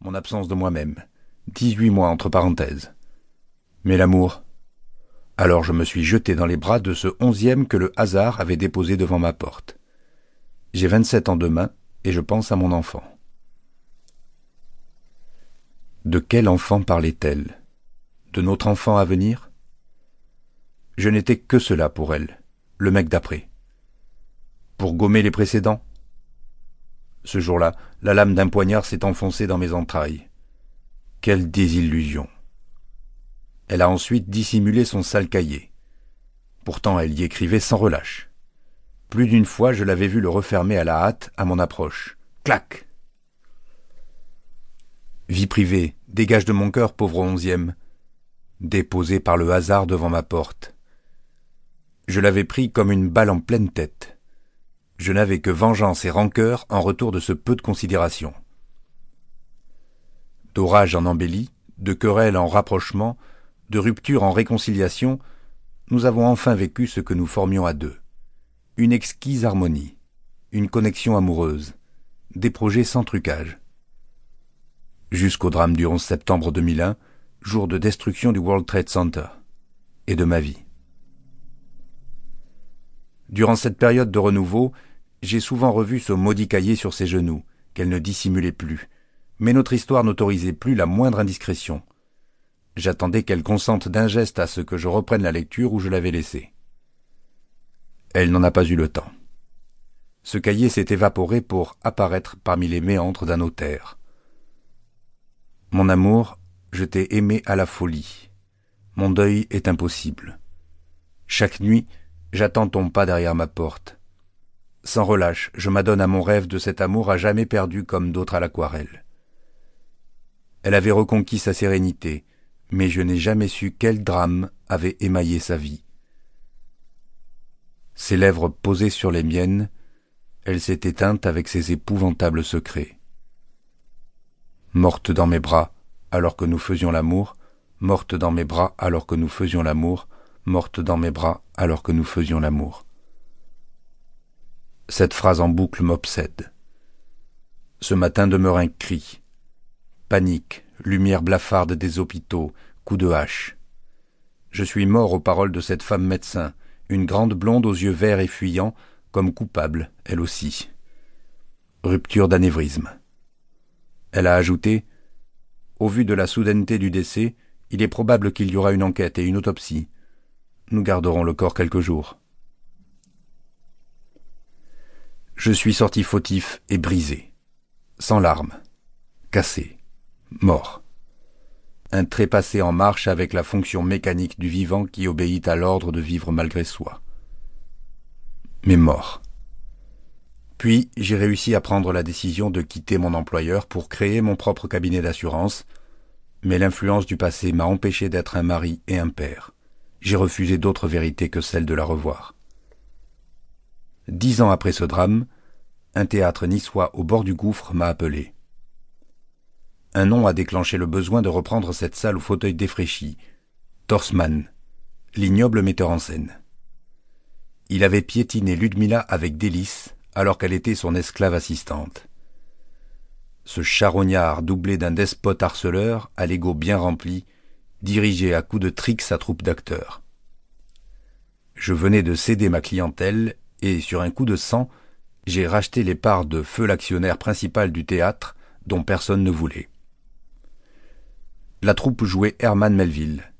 mon absence de moi-même, dix-huit mois entre parenthèses. Mais l'amour? Alors je me suis jeté dans les bras de ce onzième que le hasard avait déposé devant ma porte. J'ai vingt-sept ans demain, et je pense à mon enfant. De quel enfant parlait-elle? De notre enfant à venir? Je n'étais que cela pour elle, le mec d'après. Pour gommer les précédents? Ce jour-là, la lame d'un poignard s'est enfoncée dans mes entrailles. Quelle désillusion. Elle a ensuite dissimulé son sale cahier. Pourtant elle y écrivait sans relâche. Plus d'une fois je l'avais vu le refermer à la hâte à mon approche. Clac. Vie privée, dégage de mon cœur, pauvre onzième. Déposé par le hasard devant ma porte. Je l'avais pris comme une balle en pleine tête. Je n'avais que vengeance et rancœur en retour de ce peu de considération. D'orage en embellie, de querelle en rapprochement, de rupture en réconciliation, nous avons enfin vécu ce que nous formions à deux. Une exquise harmonie, une connexion amoureuse, des projets sans trucage. Jusqu'au drame du 11 septembre 2001, jour de destruction du World Trade Center, et de ma vie. Durant cette période de renouveau, j'ai souvent revu ce maudit cahier sur ses genoux, qu'elle ne dissimulait plus, mais notre histoire n'autorisait plus la moindre indiscrétion. J'attendais qu'elle consente d'un geste à ce que je reprenne la lecture où je l'avais laissée. Elle n'en a pas eu le temps. Ce cahier s'est évaporé pour apparaître parmi les méandres d'un notaire. Mon amour, je t'ai aimé à la folie. Mon deuil est impossible. Chaque nuit, j'attends ton pas derrière ma porte. Sans relâche, je m'adonne à mon rêve de cet amour à jamais perdu comme d'autres à l'aquarelle. Elle avait reconquis sa sérénité, mais je n'ai jamais su quel drame avait émaillé sa vie. Ses lèvres posées sur les miennes, elle s'est éteinte avec ses épouvantables secrets. Morte dans mes bras, alors que nous faisions l'amour, morte dans mes bras alors que nous faisions l'amour, morte dans mes bras alors que nous faisions l'amour. Cette phrase en boucle m'obsède. Ce matin demeure un cri, Panique, lumière blafarde des hôpitaux, coups de hache. Je suis mort aux paroles de cette femme médecin, une grande blonde aux yeux verts et fuyants, comme coupable, elle aussi. Rupture d'anévrisme. Elle a ajouté Au vu de la soudaineté du décès, il est probable qu'il y aura une enquête et une autopsie. Nous garderons le corps quelques jours. Je suis sorti fautif et brisé, sans larmes, cassé mort. Un trépassé en marche avec la fonction mécanique du vivant qui obéit à l'ordre de vivre malgré soi. Mais mort. Puis j'ai réussi à prendre la décision de quitter mon employeur pour créer mon propre cabinet d'assurance, mais l'influence du passé m'a empêché d'être un mari et un père. J'ai refusé d'autres vérités que celle de la revoir. Dix ans après ce drame, un théâtre niçois au bord du gouffre m'a appelé. Un nom a déclenché le besoin de reprendre cette salle au fauteuil défraîchi. Torsman, l'ignoble metteur en scène. Il avait piétiné Ludmilla avec délice alors qu'elle était son esclave assistante. Ce charognard doublé d'un despote harceleur à l'ego bien rempli, dirigeait à coups de tricks sa troupe d'acteurs. Je venais de céder ma clientèle et, sur un coup de sang, j'ai racheté les parts de feu l'actionnaire principal du théâtre dont personne ne voulait la troupe jouait Herman Melville,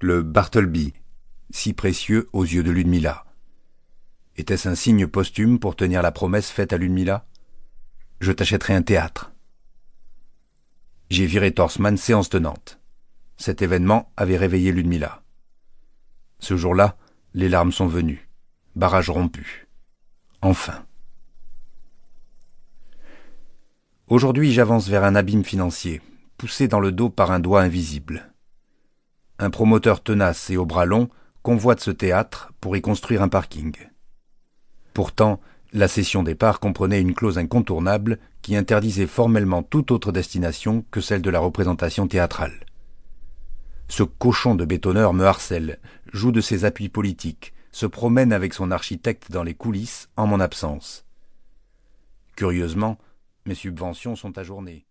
le Bartleby, si précieux aux yeux de Ludmilla. Était-ce un signe posthume pour tenir la promesse faite à Ludmilla? Je t'achèterai un théâtre. J'ai viré Torsman séance tenante. Cet événement avait réveillé Ludmilla. Ce jour-là, les larmes sont venues. Barrage rompu. Enfin. Aujourd'hui, j'avance vers un abîme financier poussé dans le dos par un doigt invisible. Un promoteur tenace et au bras long convoite ce théâtre pour y construire un parking. Pourtant, la cession des parts comprenait une clause incontournable qui interdisait formellement toute autre destination que celle de la représentation théâtrale. Ce cochon de bétonneur me harcèle, joue de ses appuis politiques, se promène avec son architecte dans les coulisses en mon absence. Curieusement, mes subventions sont ajournées.